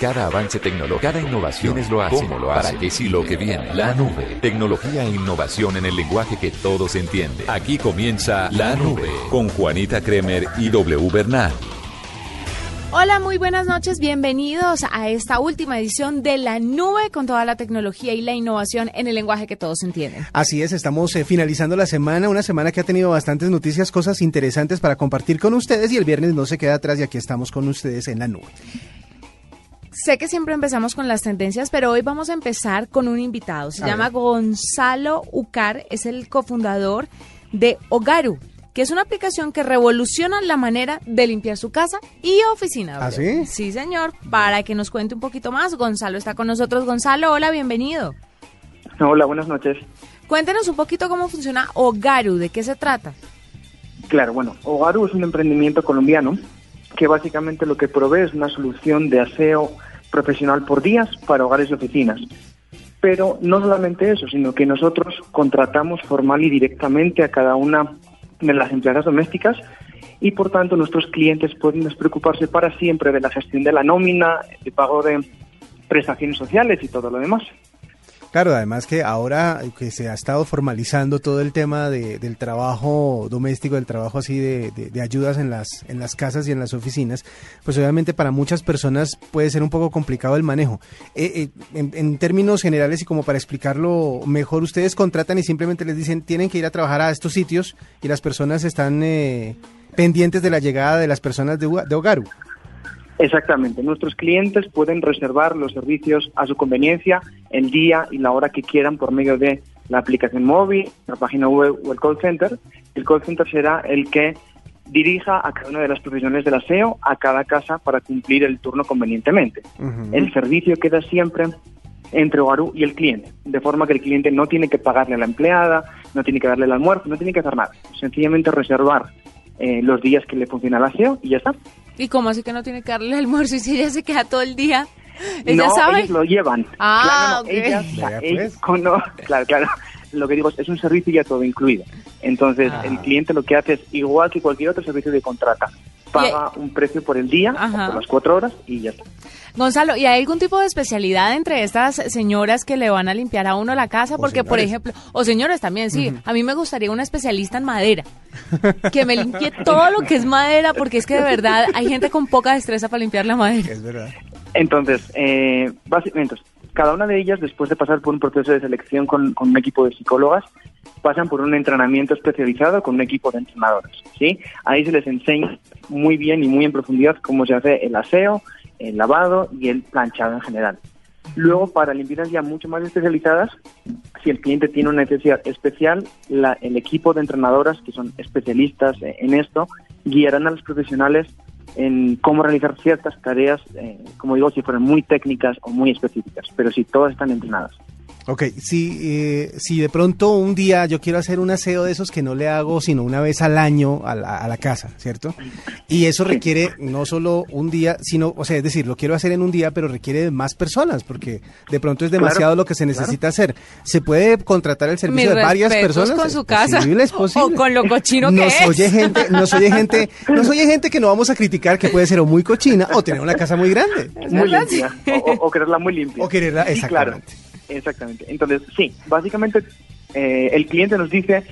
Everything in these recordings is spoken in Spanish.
Cada avance tecnológico, cada innovación es lo hace. ¿Cómo lo hace? ¿Para qué sí lo que viene? La nube. Tecnología e innovación en el lenguaje que todos entienden. Aquí comienza La Nube con Juanita Kremer y W Bernal. Hola, muy buenas noches, bienvenidos a esta última edición de La Nube con toda la tecnología y la innovación en el lenguaje que todos entienden. Así es, estamos eh, finalizando la semana, una semana que ha tenido bastantes noticias, cosas interesantes para compartir con ustedes y el viernes no se queda atrás y aquí estamos con ustedes en La Nube. Sé que siempre empezamos con las tendencias, pero hoy vamos a empezar con un invitado. Se llama Gonzalo Ucar, es el cofundador de Ogaru, que es una aplicación que revoluciona la manera de limpiar su casa y oficina. ¿Ah, sí? Sí, señor. Para que nos cuente un poquito más, Gonzalo está con nosotros. Gonzalo, hola, bienvenido. Hola, buenas noches. Cuéntenos un poquito cómo funciona Ogaru, ¿de qué se trata? Claro, bueno, Ogaru es un emprendimiento colombiano que básicamente lo que provee es una solución de aseo profesional por días para hogares y oficinas. Pero no solamente eso, sino que nosotros contratamos formal y directamente a cada una de las empleadas domésticas y por tanto nuestros clientes pueden despreocuparse para siempre de la gestión de la nómina, de pago de prestaciones sociales y todo lo demás. Claro, además que ahora que se ha estado formalizando todo el tema de, del trabajo doméstico, del trabajo así de, de, ayudas en las, en las casas y en las oficinas, pues obviamente para muchas personas puede ser un poco complicado el manejo. Eh, eh, en, en, términos generales y como para explicarlo mejor, ustedes contratan y simplemente les dicen tienen que ir a trabajar a estos sitios y las personas están eh, pendientes de la llegada de las personas de, de Hogaru. Exactamente. Nuestros clientes pueden reservar los servicios a su conveniencia, el día y la hora que quieran por medio de la aplicación móvil, la página web o el call center. El call center será el que dirija a cada una de las profesionales del aseo a cada casa para cumplir el turno convenientemente. Uh -huh. El servicio queda siempre entre Ogaru y el cliente, de forma que el cliente no tiene que pagarle a la empleada, no tiene que darle el almuerzo, no tiene que hacer nada. Sencillamente reservar eh, los días que le funciona el aseo y ya está. ¿Y cómo así que no tiene que darle el almuerzo y si ella se queda todo el día? ¿Ella no, sabe? ellos lo llevan. Ah, claro, no, ok. ellas, o sea, ellos, no, claro, claro. Lo que digo es, es un servicio ya todo incluido. Entonces, Ah. el cliente lo que hace es igual que cualquier otro servicio que contrata. Paga un precio por el día, o por las cuatro horas y ya está. Gonzalo, ¿y hay algún tipo de especialidad entre estas señoras que le van a limpiar a uno la casa? Porque, por ejemplo, o señores también, sí, a mí me gustaría una especialista en madera, que me limpie todo lo que es madera, porque es que de verdad hay gente con poca destreza para limpiar la madera. Es verdad. Entonces, eh, básicamente, cada una de ellas, después de pasar por un proceso de selección con, un equipo de psicólogas, pasan por un entrenamiento especializado con un equipo de entrenadores. ¿sí? Ahí se les enseña muy bien y muy en profundidad cómo se hace el aseo, el lavado y el planchado en general. Luego, para limpiezas ya mucho más especializadas, si el cliente tiene una necesidad especial, la- el equipo de entrenadoras, que son especialistas en esto, guiarán a los profesionales en cómo realizar ciertas tareas, eh, como digo, si fueran muy técnicas o muy específicas, pero sí, todas están entrenadas. Ok, si, eh, si de pronto un día yo quiero hacer un aseo de esos que no le hago sino una vez al año a la, a la casa, ¿cierto? Y eso requiere no solo un día, sino, o sea, es decir, lo quiero hacer en un día, pero requiere de más personas, porque de pronto es demasiado Claro, lo que se necesita hacer. ¿Se puede contratar el servicio Mis de varias personas? con su Es casa. posible, es posible. O con lo cochino que nos es. Oye gente, nos oye gente, nos oye gente que no vamos a criticar que puede ser o muy cochina o tener una casa muy grande. Muy limpia, o, o- quererla muy limpia. O quererla, Sí, claro. Exactamente. Entonces, sí, básicamente eh, el cliente nos dice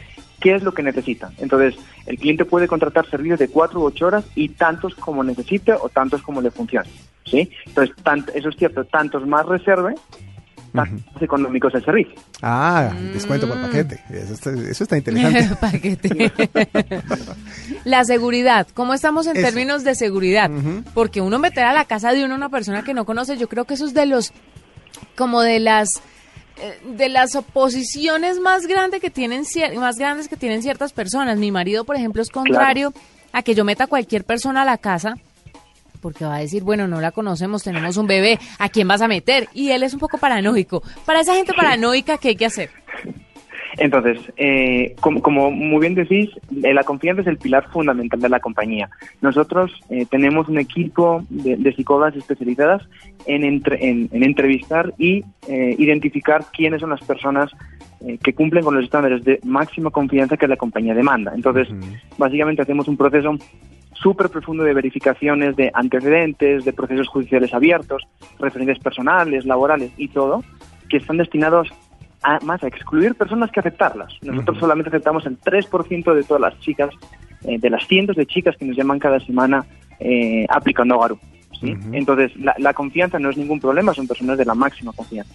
qué es lo que necesita. Entonces, el cliente puede contratar servicios de cuatro u ocho horas y tantos como necesite o tantos como le funcione. ¿sí? Entonces, eso es cierto, tantos más reserve, más económicos el servicio. Ah, descuento por paquete. Eso está, eso está interesante. Paquete. la seguridad, ¿cómo estamos en Eso. términos de seguridad? Porque uno meter a la casa de uno a una persona que no conoce, yo creo que eso es de los, como de las, eh, de las oposiciones más grandes que tienen, más grandes que tienen ciertas personas. Mi marido, por ejemplo, es contrario a que yo meta a cualquier persona a la casa porque va a decir, bueno, no la conocemos, tenemos un bebé, ¿a quién vas a meter? Y él es un poco paranoico. Para esa gente paranoica, ¿qué hay que hacer? Entonces, eh, como, muy bien decís, eh, la confianza es el pilar fundamental de la compañía. Nosotros eh, tenemos un equipo de, psicólogas especializadas en, en, entrevistar y identificar quiénes son las personas que cumplen con los estándares de máxima confianza que la compañía demanda. Entonces, básicamente hacemos un proceso súper profundo de verificaciones de antecedentes, de procesos judiciales abiertos, referencias personales, laborales y todo, que están destinados más a excluir personas que aceptarlas. Nosotros solamente aceptamos el 3% de todas las chicas, eh, de las cientos de chicas que nos llaman cada semana eh, aplicando Garu. Entonces, la, confianza no es ningún problema, son personas de la máxima confianza.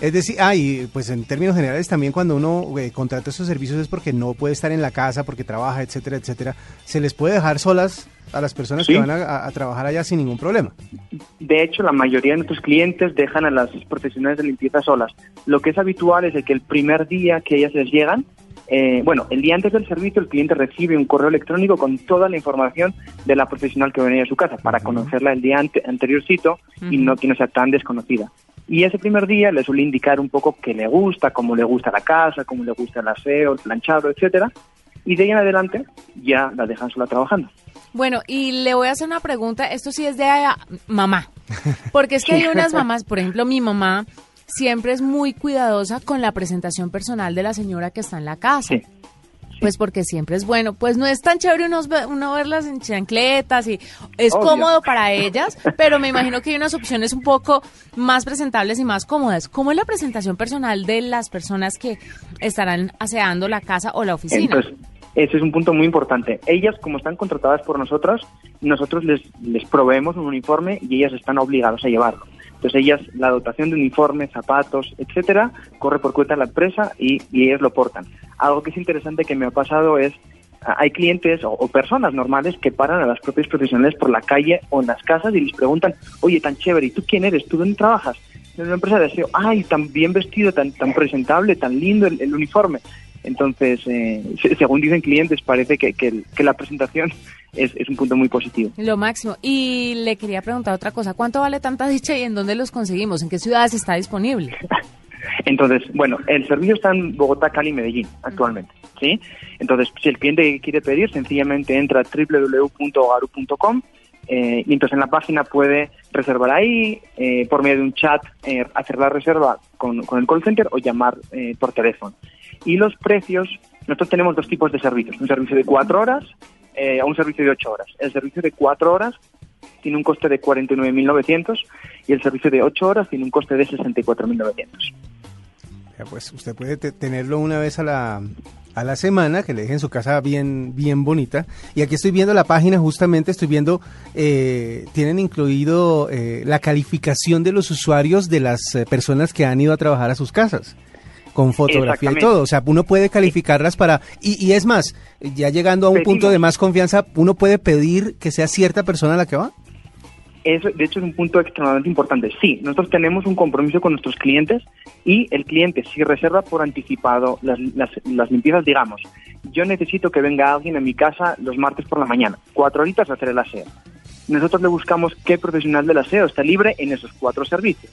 Es decir, ah, pues en términos generales también cuando uno eh, contrata esos servicios es porque no puede estar en la casa, porque trabaja, etcétera, etcétera. ¿Se les puede dejar solas a las personas que van a, trabajar allá sin ningún problema. De hecho, la mayoría de nuestros clientes dejan a las profesionales de limpieza solas. Lo que es habitual es que el primer día que ellas les llegan, eh, bueno, el día antes del servicio el cliente recibe un correo electrónico con toda la información de la profesional que venía a su casa para conocerla el día ante anteriorcito y no que no sea tan desconocida. Y ese primer día le suele indicar un poco qué le gusta, cómo le gusta la casa, cómo le gusta el aseo, el planchado, etcétera. Y de ahí en adelante ya la dejan sola trabajando. Bueno, y le voy a hacer una pregunta, esto sí es de mamá, porque es que hay unas mamás, por ejemplo, mi mamá siempre es muy cuidadosa con la presentación personal de la señora que está en la casa. Pues porque siempre es bueno, pues no es tan chévere uno, uno verlas en chancletas y es cómodo para ellas, pero me imagino que hay unas opciones un poco más presentables y más cómodas. ¿Cómo es la presentación personal de las personas que estarán aseando la casa o la oficina? Ese es un punto muy importante. Ellas, como están contratadas por nosotros, nosotros les, les proveemos un uniforme y ellas están obligadas a llevarlo. Entonces ellas, la dotación de uniformes, zapatos, etcétera, corre por cuenta de la empresa y, ellas lo portan. Algo que es interesante que me ha pasado es hay clientes o, personas normales que paran a las propias profesionales por la calle o en las casas y les preguntan, oye, tan chévere, ¿y tú quién eres? ¿Tú dónde trabajas? En una empresa de aseo, ay, tan bien vestido, tan, tan presentable, tan lindo el uniforme. Entonces, eh, según dicen clientes, parece que, que, la presentación es, es, un punto muy positivo. Lo máximo. Y le quería preguntar otra cosa. ¿Cuánto vale tanta dicha y en dónde los conseguimos? ¿En qué ciudades está disponible? Entonces, bueno, el servicio está en Bogotá, Cali y Medellín actualmente. ¿sí? Entonces, si el cliente quiere pedir, sencillamente entra a www.garu.com eh, y entonces en la página puede reservar ahí, eh, por medio de un chat, eh, hacer la reserva con, con, el call center o llamar por teléfono. Y los precios, nosotros tenemos dos tipos de servicios, un servicio de cuatro horas eh, a un servicio de ocho horas. El servicio de cuatro horas tiene un coste de 49.900 y el servicio de ocho horas tiene un coste de 64.900. Pues usted puede tenerlo una vez a la, a la semana, que le dejen su casa bien, bien bonita. Y aquí estoy viendo la página, justamente estoy viendo, eh, tienen incluido eh, la calificación de los usuarios de las personas que han ido a trabajar a sus casas con fotografía y todo. O sea, uno puede calificarlas para... Y, y es más, ya llegando a un punto de más confianza, uno puede pedir que sea cierta persona la que va. Eso, de hecho, es un punto extremadamente importante. Sí, nosotros tenemos un compromiso con nuestros clientes y el cliente, si reserva por anticipado las, las, las limpiezas, digamos, yo necesito que venga alguien a mi casa los martes por la mañana, cuatro horitas a hacer el aseo. Nosotros le buscamos qué profesional del aseo está libre en esos cuatro servicios.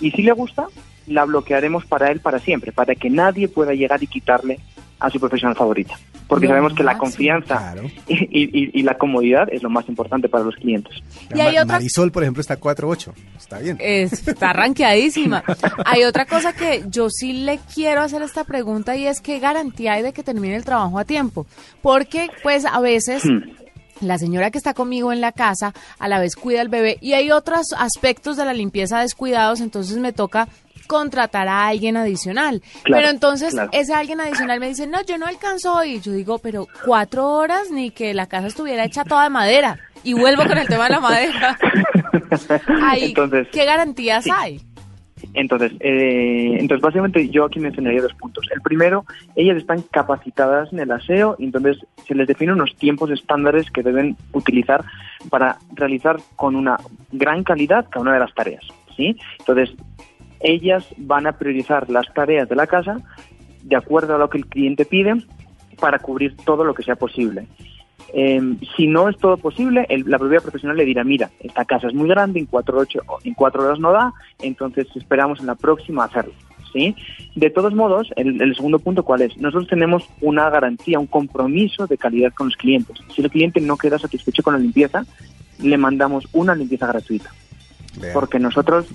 Y si le gusta, la bloquearemos para él para siempre, para que nadie pueda llegar y quitarle a su profesional favorita. Porque sabemos que la confianza y, la comodidad es lo más importante para los clientes. Y hay otra... Marisol, por ejemplo, está 4.8. Está bien. está ranqueadísima. hay otra cosa que yo sí le quiero hacer esta pregunta y es qué garantía hay de que termine el trabajo a tiempo. Porque, pues, a veces... Hmm. la señora que está conmigo en la casa a la vez cuida al bebé y hay otros aspectos de la limpieza descuidados, entonces me toca contratar a alguien adicional. pero entonces ese alguien adicional me dice, no, yo no alcanzo hoy. Yo digo, pero cuatro horas ni que la casa estuviera hecha toda de madera. Y vuelvo con el tema de la madera. entonces, ¿Qué garantías hay? Entonces, eh, entonces, básicamente yo aquí mencionaría dos puntos. El primero, ellas están capacitadas en el aseo y entonces se les define unos tiempos estándares que deben utilizar para realizar con una gran calidad cada una de las tareas. ¿sí? Entonces, ellas van a priorizar las tareas de la casa de acuerdo a lo que el cliente pide para cubrir todo lo que sea posible. Em, si no es todo posible, la propia profesional le dirá, mira, esta casa es muy grande, en cuatro, ocho, en cuatro horas no da, entonces esperamos en la próxima hacerlo. ¿sí? De todos modos, el, el, segundo punto, ¿cuál es? Nosotros tenemos una garantía, un compromiso de calidad con los clientes. Si el cliente no queda satisfecho con la limpieza, le mandamos una limpieza gratuita. Porque nosotros,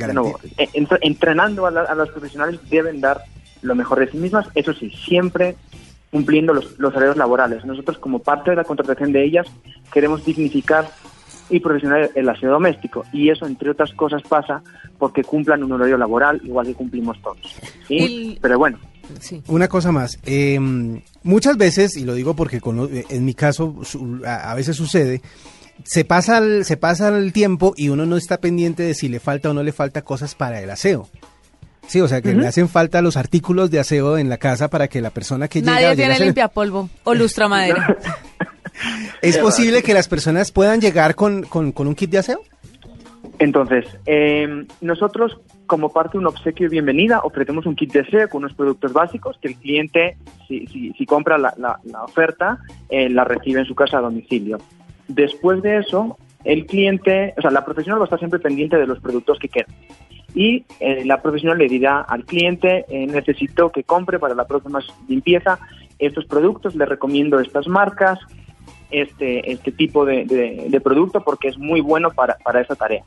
eh, entrenando a, a los profesionales, deben dar lo mejor de sí mismas, eso sí, siempre cumpliendo los, los horarios laborales. Nosotros, como parte de la contratación de ellas, queremos dignificar y profesional el aseo doméstico. Y eso, entre otras cosas, pasa porque cumplan un horario laboral, igual que cumplimos todos. ¿sí? Pero bueno. Una cosa más. Em, muchas veces, y lo digo porque en mi caso a, veces sucede, se pasa, el, se pasa el tiempo y uno no está pendiente de si le falta o no le falta cosas para el aseo. Sí, o sea que le hacen falta los artículos de aseo en la casa para que la persona que llega... Nadie tiene limpia polvo o lustra madera. ¿Es posible que las personas puedan llegar con, un kit de aseo? Entonces, eh, nosotros como parte de un obsequio de bienvenida ofrecemos un kit de aseo con unos productos básicos que el cliente, si, si, compra la, la, oferta, eh, la recibe en su casa a domicilio. Después de eso, el cliente, o sea, la profesional va a estar siempre pendiente de los productos que quedan y eh, la profesional le dirá al cliente, eh, necesito que compre para la próxima limpieza estos productos, le recomiendo estas marcas, este, este tipo de, producto porque es muy bueno para, para esa tarea.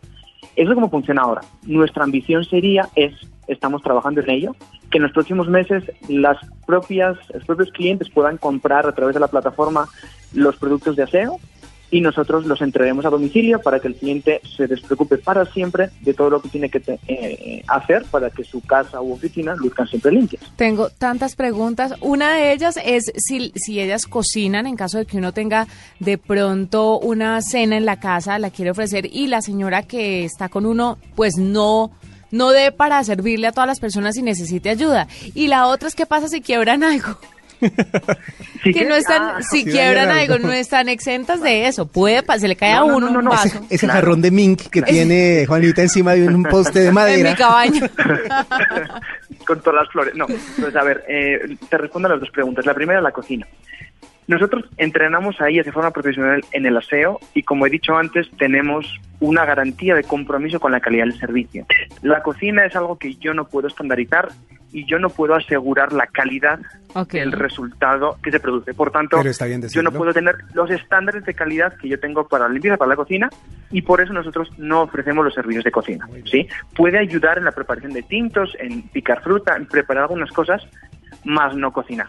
Eso es como funciona ahora. Nuestra ambición sería, es, estamos trabajando en ello, que en los próximos meses las propias, los propios clientes puedan comprar a través de la plataforma los productos de aseo y nosotros los entreguemos a domicilio para que el cliente se despreocupe para siempre de todo lo que tiene que eh, hacer para que su casa u oficina luzcan siempre limpias. Tengo tantas preguntas. Una de ellas es si, si ellas cocinan en caso de que uno tenga de pronto una cena en la casa, la quiere ofrecer y la señora que está con uno pues no no dé para servirle a todas las personas y necesite ayuda. Y la otra es qué pasa si quiebran algo que no están, ah, si quiebran algo, no están exentas de eso. Puede, se le cae a uno un vaso. Ese, jarrón de mink que tiene Juanita encima de un poste de madera. En mi cabaña. Con todas las flores. No, pues a ver, eh, te respondo a las dos preguntas. La primera, la cocina. Nosotros entrenamos ahí de forma profesional en el aseo y como he dicho antes tenemos una garantía de compromiso con la calidad del servicio. La cocina es algo que yo no puedo estandarizar y yo no puedo asegurar la calidad del resultado que se produce. Por tanto, yo no puedo tener los estándares de calidad que yo tengo para la limpieza, para la cocina, y por eso nosotros no ofrecemos los servicios de cocina. ¿sí? Puede ayudar en la preparación de tintos, en picar fruta, en preparar algunas cosas, más no cocinar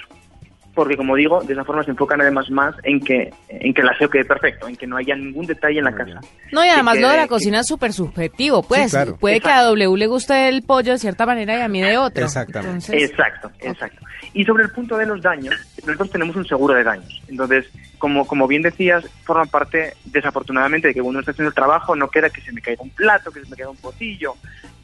porque como digo, de esa forma se enfocan además más en que, en que el aseo quede perfecto, en que no haya ningún detalle en la casa. No, y además lo de la cocina es súper subjetivo, pues puede que a W le guste el pollo de cierta manera y a mí de otra. Exactamente. Exacto, exacto. Y sobre el punto de los daños, nosotros tenemos un seguro de daños. Entonces, como, como bien decías, forma parte, desafortunadamente, de que uno está haciendo el trabajo no queda que se me caiga un plato, que se me caiga un pocillo,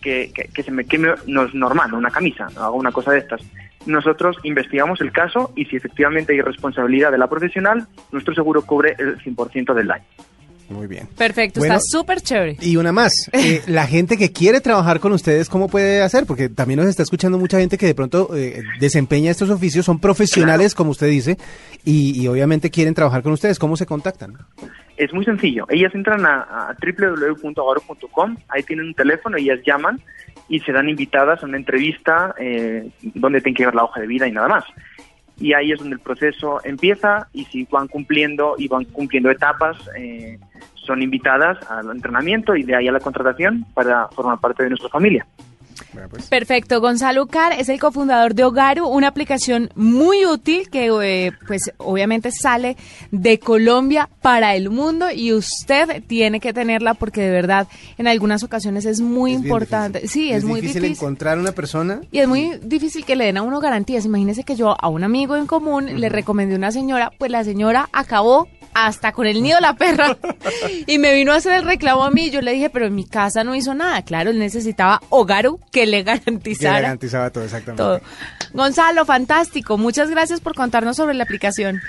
que, que, se me queme, no es normal, una camisa, no hago una cosa de estas nosotros investigamos el caso y si efectivamente hay responsabilidad de la profesional, nuestro seguro cubre el 100% del daño. Muy bien. Perfecto, está súper chévere. Y una más, eh, la gente que quiere trabajar con ustedes, ¿cómo puede hacer? Porque también nos está escuchando mucha gente que de pronto eh, desempeña estos oficios, son profesionales, como usted dice, y, obviamente quieren trabajar con ustedes. ¿Cómo se contactan? Es muy sencillo. Ellas entran a, a www.agoro.com, ahí tienen un teléfono, ellas llaman y serán invitadas a una entrevista eh, donde tienen que ver la hoja de vida y nada más. Y ahí es donde el proceso empieza y si van cumpliendo y van cumpliendo etapas, eh, son invitadas al entrenamiento y de ahí a la contratación para formar parte de nuestra familia. Pues. Perfecto. Gonzalo Car es el cofundador de Hogaru, una aplicación muy útil que eh, pues obviamente sale de Colombia para el mundo y usted tiene que tenerla porque de verdad en algunas ocasiones es muy importante. Sí, es, muy difícil encontrar una persona. Y es muy difícil que le den a uno garantías. Imagínese que yo a un amigo en común le recomendé una señora, pues la señora acabó hasta con el nido la perra y me vino a hacer el reclamo a mí. Yo le dije, pero en mi casa no hizo nada. Claro, él necesitaba Hogaru que le garantizara. Que le garantizaba todo, exactamente. Gonzalo, fantástico. Muchas gracias por contarnos sobre la aplicación.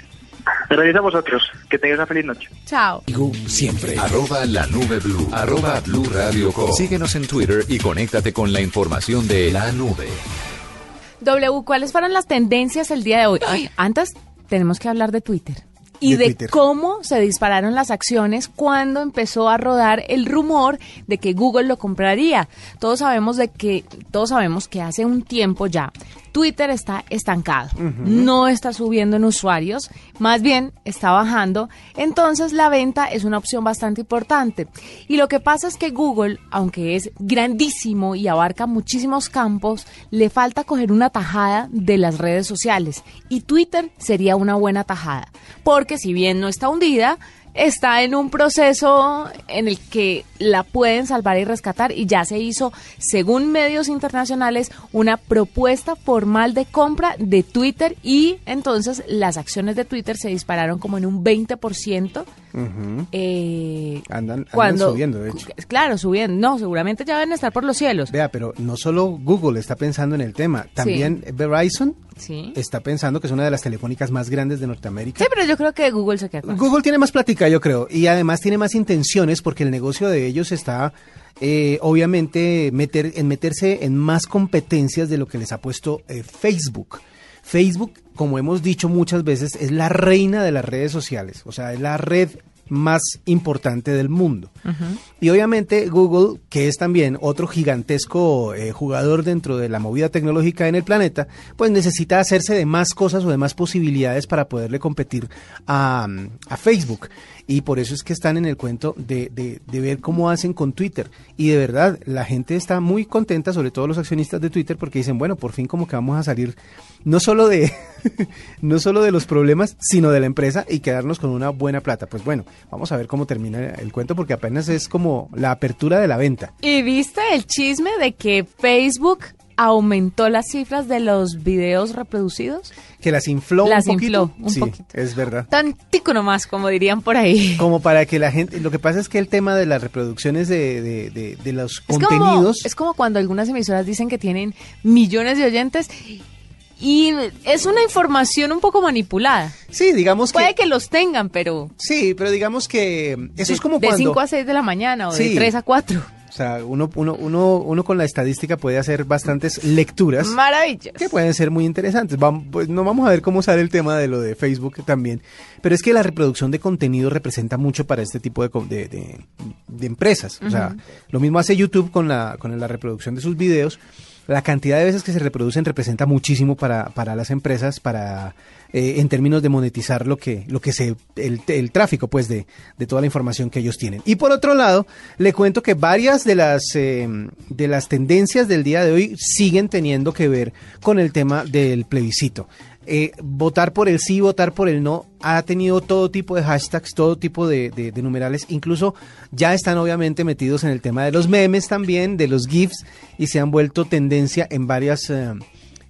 Gracias a vosotros. Que tengáis una feliz noche. Chao. Siempre. Arroba la nube blue. Arroba blue radio Síguenos en Twitter y conéctate con la información de la nube. W, ¿cuáles fueron las tendencias el día de hoy? antes tenemos que hablar de Twitter. Y de, cómo se dispararon las acciones cuando empezó a rodar el rumor de que Google lo compraría. Todos sabemos de que todos sabemos que hace un tiempo ya Twitter está estancado, no está subiendo en usuarios, más bien está bajando, entonces la venta es una opción bastante importante. Y lo que pasa es que Google, aunque es grandísimo y abarca muchísimos campos, le falta coger una tajada de las redes sociales. Y Twitter sería una buena tajada, porque si bien no está hundida, está en un proceso en el que la pueden salvar y rescatar y ya se hizo, según medios internacionales, una propuesta formal de compra de Twitter y entonces las acciones de Twitter se dispararon como en un 20%. eh, Andan, andan cuando, subiendo, de hecho. Claro, subiendo. No, seguramente ya deben estar por los cielos. Vea, pero no solo Google está pensando en el tema, también Verizon Sí. está pensando que es una de las telefónicas más grandes de Norteamérica. Sí, pero yo creo que Google se queda con. Google tiene más plática, yo creo, y además tiene más intenciones porque el negocio de ellos está, eh, obviamente, meter, en meterse en más competencias de lo que les ha puesto eh, Facebook. Facebook, como hemos dicho muchas veces, es la reina de las redes sociales, o sea, es la red más importante del mundo. Y obviamente Google, que es también otro gigantesco eh, jugador dentro de la movida tecnológica en el planeta, pues necesita hacerse de más cosas o de más posibilidades para poderle competir a, a Facebook. Y por eso es que están en el cuento de, de- ver cómo hacen con Twitter. Y de verdad, la gente está muy contenta, sobre todo los accionistas de Twitter, porque dicen, bueno, por fin como que vamos a salir no solo de, no solo de los problemas, sino de la empresa y quedarnos con una buena plata. Pues bueno, vamos a ver cómo termina el cuento, porque apenas es como la apertura de la venta. ¿Y viste el chisme de que Facebook aumentó las cifras de los videos reproducidos? Que las infló Las un poquito. infló un sí, poquito. es verdad. Tantico nomás, como dirían por ahí. Como para que la gente, lo que pasa es que el tema de las reproducciones de, de, de- de los Es como, contenidos, es como cuando algunas emisoras dicen que tienen millones de oyentes y es una información un poco manipulada. sí, digamos que, Puede que los tengan, pero sí, pero digamos que eso de, es como de cuando, 5 a 6 de la mañana o Sí. de 3 a 4. O sea, uno, uno, uno, uno con la estadística puede hacer bastantes lecturas. Maravilloso. que pueden ser muy interesantes. Vamos, pues no vamos a ver cómo sale el tema de lo de Facebook también, pero es que la reproducción de contenido representa mucho para este tipo de, de- de empresas. O sea, lo mismo hace YouTube con la, con la reproducción de sus videos. La cantidad de veces que se reproducen representa muchísimo para, para las empresas, para eh, en términos de monetizar lo que, lo que se, el, el tráfico, pues, de, de toda la información que ellos tienen. Y por otro lado, le cuento que varias de las, eh, de las tendencias del día de hoy siguen teniendo que ver con el tema del plebiscito. Eh, votar por el sí, votar por el no, ha tenido todo tipo de hashtags, todo tipo de, de- de numerales, incluso ya están obviamente metidos en el tema de los memes también, de los GIFs, y se han vuelto tendencia en varias... eh,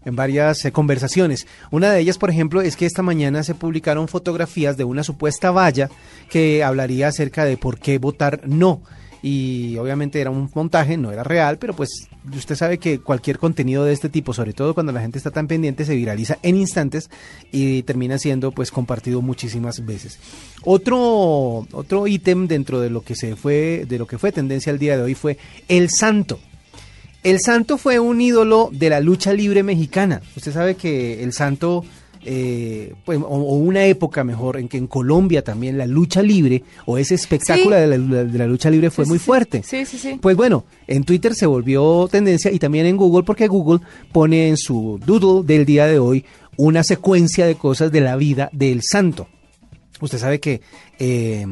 en varias eh, conversaciones. Una de ellas, por ejemplo, es que esta mañana se publicaron fotografías de una supuesta valla que hablaría acerca de por qué votar no. Y obviamente era un montaje, no era real, pero pues usted sabe que cualquier contenido de este tipo, sobre todo cuando la gente está tan pendiente, se viraliza en instantes y termina siendo pues compartido muchísimas veces. Otro otro ítem dentro de lo que se fue de lo que fue tendencia el día de hoy fue el santo. El santo fue un ídolo de la lucha libre mexicana. Usted sabe que el santo, eh, pues, o, o una época mejor, en que en Colombia también la lucha libre, o ese espectáculo Sí. de, la, de la lucha libre fue Sí, muy sí, fuerte. Sí, sí, sí. Pues bueno, en Twitter se volvió tendencia y también en Google, porque Google pone en su doodle del día de hoy una secuencia de cosas de la vida del santo. Usted sabe que eh,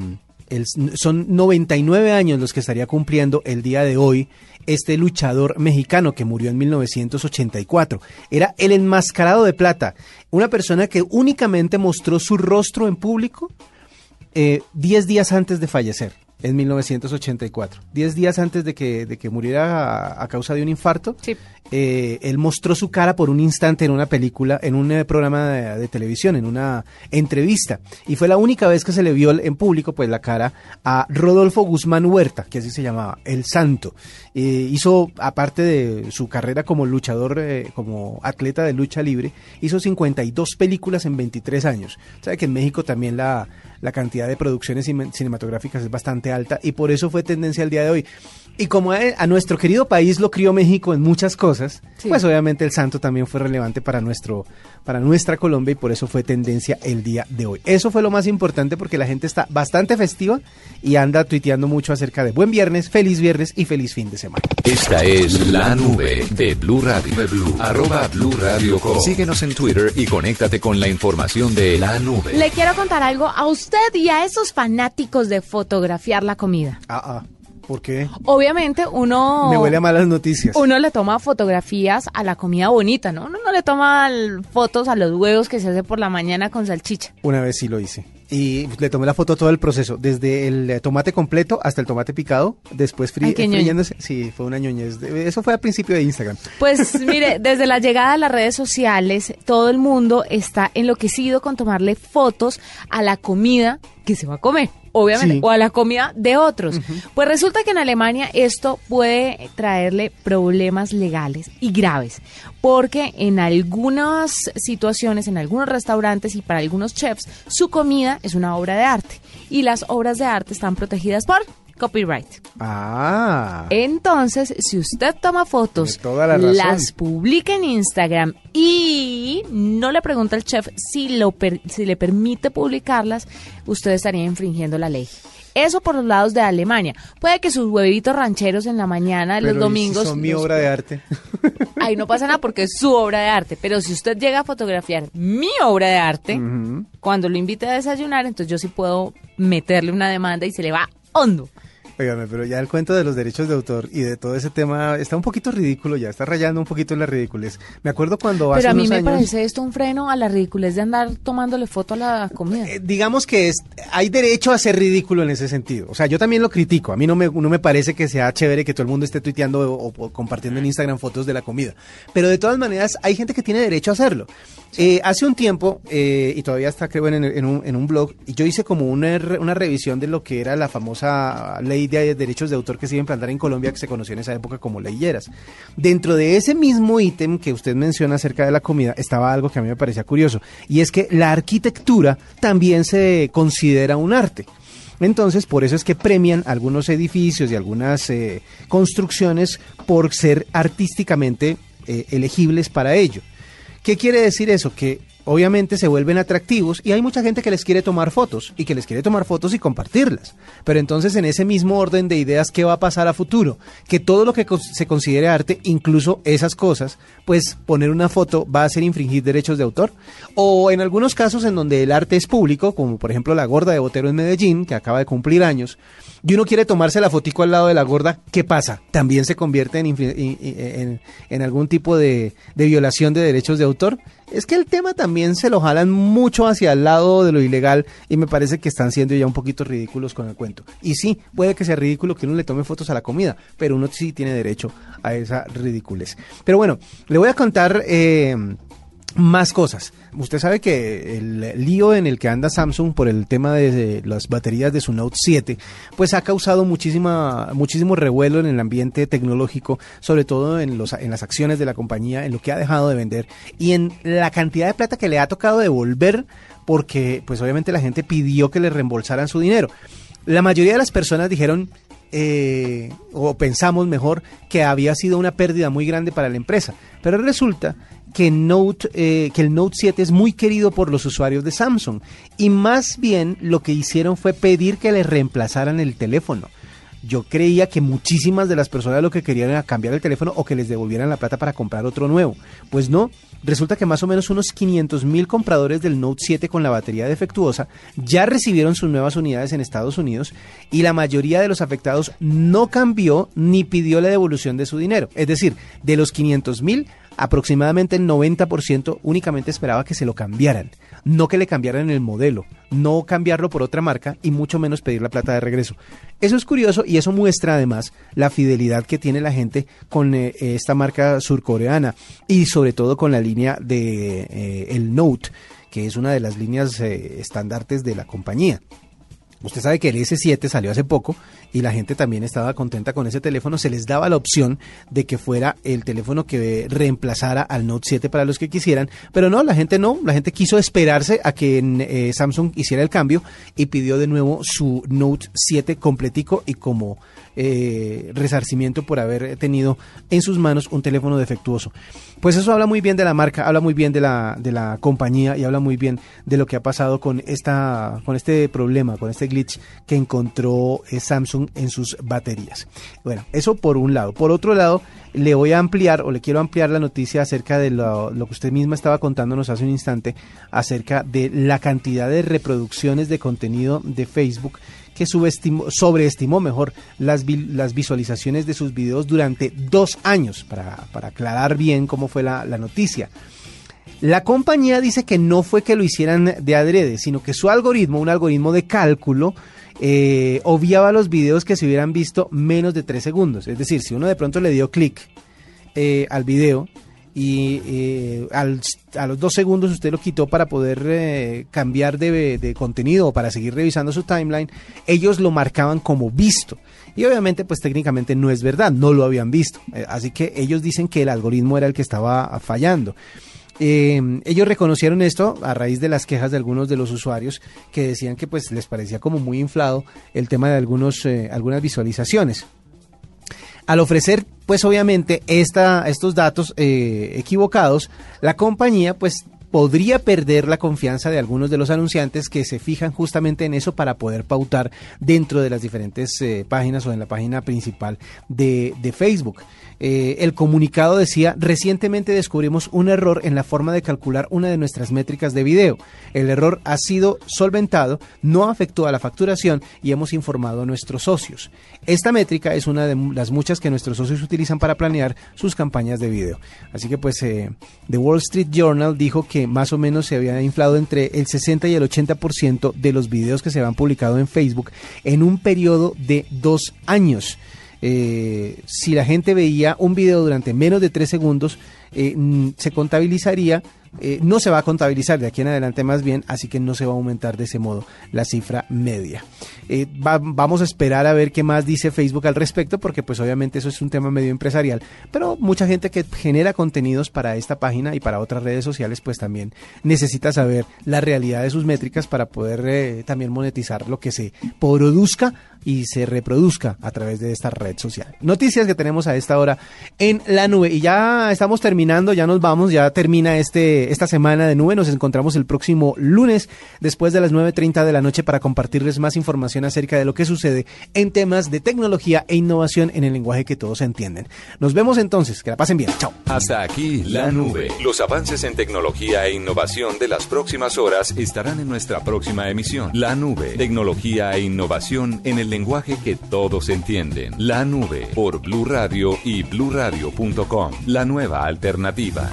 el- son 99 años los que estaría cumpliendo el día de hoy este luchador mexicano que murió en 1984. Era el enmascarado de plata, una persona que únicamente mostró su rostro en público eh, 10 días antes de fallecer, en 1984. 10 días antes de que, de que muriera a, a causa de un infarto, Sí. eh, él mostró su cara por un instante en una película, en un eh, programa de, de televisión, en una entrevista. Y fue la única vez que se le vio en público pues la cara a Rodolfo Guzmán Huerta, que así se llamaba, El Santo. Eh, hizo, aparte de su carrera como luchador, eh, como atleta de lucha libre, hizo 52 películas en 23 años. Sabe que en México también la, la cantidad de producciones cine- cinematográficas es bastante alta y por eso fue tendencia el día de hoy. Y como a, a nuestro querido país lo crió México en muchas cosas, pues obviamente el santo también fue relevante para nuestro para nuestra Colombia y por eso fue tendencia el día de hoy. Eso fue lo más importante porque la gente está bastante festiva y anda tuiteando mucho acerca de buen viernes, feliz viernes y feliz fin de semana. Esta es la nube de Blue Radio. De Blue, arroba Blue Radio Com. Síguenos en Twitter y conéctate con la información de la nube. Le quiero contar algo a usted y a esos fanáticos de fotografiar la comida. Ah, ah. ¿Por qué? Obviamente uno... Me huele a malas noticias. Uno le toma fotografías a la comida bonita, ¿no? Uno no le toma fotos a los huevos que se hace por la mañana con salchicha. Una vez sí lo hice. Y le tomé la foto todo el proceso, desde el tomate completo hasta el tomate picado, después fri friéndose. Sí, fue una ñoñez. Eso fue al principio de Instagram. Pues mire, desde la llegada de las redes sociales, todo el mundo está enloquecido con tomarle fotos a la comida que se va a comer, obviamente, Sí. o a la comida de otros. Pues resulta que en Alemania esto puede traerle problemas legales y graves, porque en algunas situaciones, en algunos restaurantes y para algunos chefs, su comida es una obra de arte y las obras de arte están protegidas por copyright. Ah. Entonces, si usted toma fotos, toda la las publica en Instagram y no le pregunta al chef si, lo per- si le permite publicarlas, usted estaría infringiendo la ley. Eso por los lados de Alemania. Puede que sus huevitos rancheros en la mañana los Pero, ¿y si domingos... son mi los- obra de arte. Ahí no pasa nada porque es su obra de arte. Pero si usted llega a fotografiar mi obra de arte, cuando lo invite a desayunar, entonces yo sí puedo meterle una demanda y se le va hondo. Óigame, pero ya el cuento de los derechos de autor y de todo ese tema está un poquito ridículo ya, está rayando un poquito en la ridiculez. Me acuerdo cuando hace Pero a mí unos me años... parece esto un freno a la ridiculez de andar tomándole foto a la comida. Eh, digamos que es, hay derecho a ser ridículo en ese sentido. O sea, yo también lo critico. A mí no me, no me parece que sea chévere que todo el mundo esté tuiteando o, o compartiendo en Instagram fotos de la comida. Pero de todas maneras, hay gente que tiene derecho a hacerlo. Eh, hace un tiempo, eh, y todavía está creo en, en un, en un blog, y yo hice como una, una revisión de lo que era la famosa ley de derechos de autor que se iba a en Colombia, que se conoció en esa época como ley Lleras. Dentro de ese mismo ítem que usted menciona acerca de la comida, estaba algo que a mí me parecía curioso, y es que la arquitectura también se considera un arte. Entonces, por eso es que premian algunos edificios y algunas eh, construcciones por ser artísticamente eh, elegibles para ello. ¿Qué quiere decir eso? Que obviamente se vuelven atractivos y hay mucha gente que les quiere tomar fotos y que les quiere tomar fotos y compartirlas. Pero entonces en ese mismo orden de ideas, ¿qué va a pasar a futuro? Que todo lo que se considere arte, incluso esas cosas, pues poner una foto va a ser infringir derechos de autor. O en algunos casos en donde el arte es público, como por ejemplo la gorda de Botero en Medellín, que acaba de cumplir años, y uno quiere tomarse la fotico al lado de la gorda, ¿qué pasa? También se convierte en- en algún tipo de, de violación de derechos de autor. Es que el tema también se lo jalan mucho hacia el lado de lo ilegal y me parece que están siendo ya un poquito ridículos con el cuento. Y sí, puede que sea ridículo que uno le tome fotos a la comida, pero uno sí tiene derecho a esa ridiculez. Pero bueno, le voy a contar... eh, más cosas. Usted sabe que el lío en el que anda Samsung por el tema de, las baterías de su Note 7, pues ha causado muchísima, muchísimo revuelo en el ambiente tecnológico, sobre todo en, los, en las acciones de la compañía, en lo que ha dejado de vender y en la cantidad de plata que le ha tocado devolver porque pues obviamente la gente pidió que le reembolsaran su dinero. La mayoría de las personas dijeron, eh, o pensamos mejor, que había sido una pérdida muy grande para la empresa. Pero resulta eh, que el Note 7 es muy querido por los usuarios de Samsung. Y más bien lo que hicieron fue pedir que le reemplazaran el teléfono. Yo creía que muchísimas de las personas lo que querían era cambiar el teléfono o que les devolvieran la plata para comprar otro nuevo. Pues no, resulta que más o menos unos 500 mil compradores del Note 7 con la batería defectuosa ya recibieron sus nuevas unidades en Estados Unidos y la mayoría de los afectados no cambió ni pidió la devolución de su dinero. Es decir, de los 500 mil, aproximadamente el 90% únicamente esperaba que se lo cambiaran, no que le cambiaran el modelo, no cambiarlo por otra marca y mucho menos pedir la plata de regreso. Eso es curioso y eso muestra además la fidelidad que tiene la gente con eh, esta marca surcoreana y sobre todo con la línea de eh, el Note, que es una de las líneas eh, estandartes de la compañía. Usted sabe que el S7 salió hace poco y la gente también estaba contenta con ese teléfono. Se les daba la opción de que fuera el teléfono que reemplazara al Note 7 para los que quisieran, pero no, la gente no, la gente quiso esperarse a que eh, Samsung hiciera el cambio y pidió de nuevo su Note 7 completico y como eh, resarcimiento por haber tenido en sus manos un teléfono defectuoso. Pues eso habla muy bien de la marca, habla muy bien de la, de la compañía y habla muy bien de lo que ha pasado con, esta, con este problema, con este glitch que encontró eh, Samsung en sus baterías. Bueno, eso por un lado. Por otro lado, le voy a ampliar o le quiero ampliar la noticia acerca de lo, que usted misma estaba contándonos hace un instante acerca de la cantidad de reproducciones de contenido de Facebook que subestimó, sobreestimó mejor las visualizaciones de sus videos durante dos años, para, aclarar bien cómo fue la, noticia. La compañía dice que no fue que lo hicieran de adrede, sino que su algoritmo, un algoritmo de cálculo, eh, obviaba los videos que se hubieran visto menos de tres segundos. Es decir, si uno de pronto le dio clic eh, al video, y eh, a los dos segundos usted lo quitó para poder cambiar de, contenido o para seguir revisando su timeline, ellos lo marcaban como visto. Y obviamente pues técnicamente no es verdad, no lo habían visto. Así que ellos dicen que el algoritmo era el que estaba fallando. Ellos reconocieron esto a raíz de las quejas de algunos de los usuarios que decían que pues les parecía como muy inflado el tema de algunos, algunas visualizaciones. Al ofrecer, pues obviamente, esta, estos datos eh, equivocados, la compañía pues podría perder la confianza de algunos de los anunciantes que se fijan justamente en eso para poder pautar dentro de las diferentes eh, páginas o en la página principal de, Facebook. Eh, el comunicado decía, recientemente descubrimos un error en la forma de calcular una de nuestras métricas de video. El error ha sido solventado, no afectó a la facturación y hemos informado a nuestros socios. Esta métrica es una de las muchas que nuestros socios utilizan para planear sus campañas de video. Así que pues eh, The Wall Street Journal dijo que más o menos se había inflado entre el 60 y el 80% de los videos que se habían publicado en Facebook en un periodo de dos años. Eh, si la gente veía un video durante menos de tres segundos, eh, se contabilizaría eh, no se va a contabilizar de aquí en adelante más bien, así que no se va a aumentar de ese modo la cifra media. Eh, vamos a esperar a ver qué más dice Facebook al respecto, porque pues obviamente eso es un tema medio empresarial, pero mucha gente que genera contenidos para esta página y para otras redes sociales, pues también necesita saber la realidad de sus métricas para poder eh, también monetizar lo que se produzca y se reproduzca a través de esta red social. Noticias que tenemos a esta hora en la nube y ya estamos terminando, ya nos vamos, ya termina este esta semana de nube. Nos encontramos el próximo lunes después de las 9.30 de la noche para compartirles más información acerca de lo que sucede en temas de tecnología e innovación en el lenguaje que todos entienden. Nos vemos entonces, que la pasen bien. Chao. Hasta aquí la nube. Los avances en tecnología e innovación de las próximas horas estarán en nuestra próxima emisión. La nube, tecnología e innovación en lenguaje que todos entienden. La nube por Blue Radio y bluradio.com. La nueva alternativa.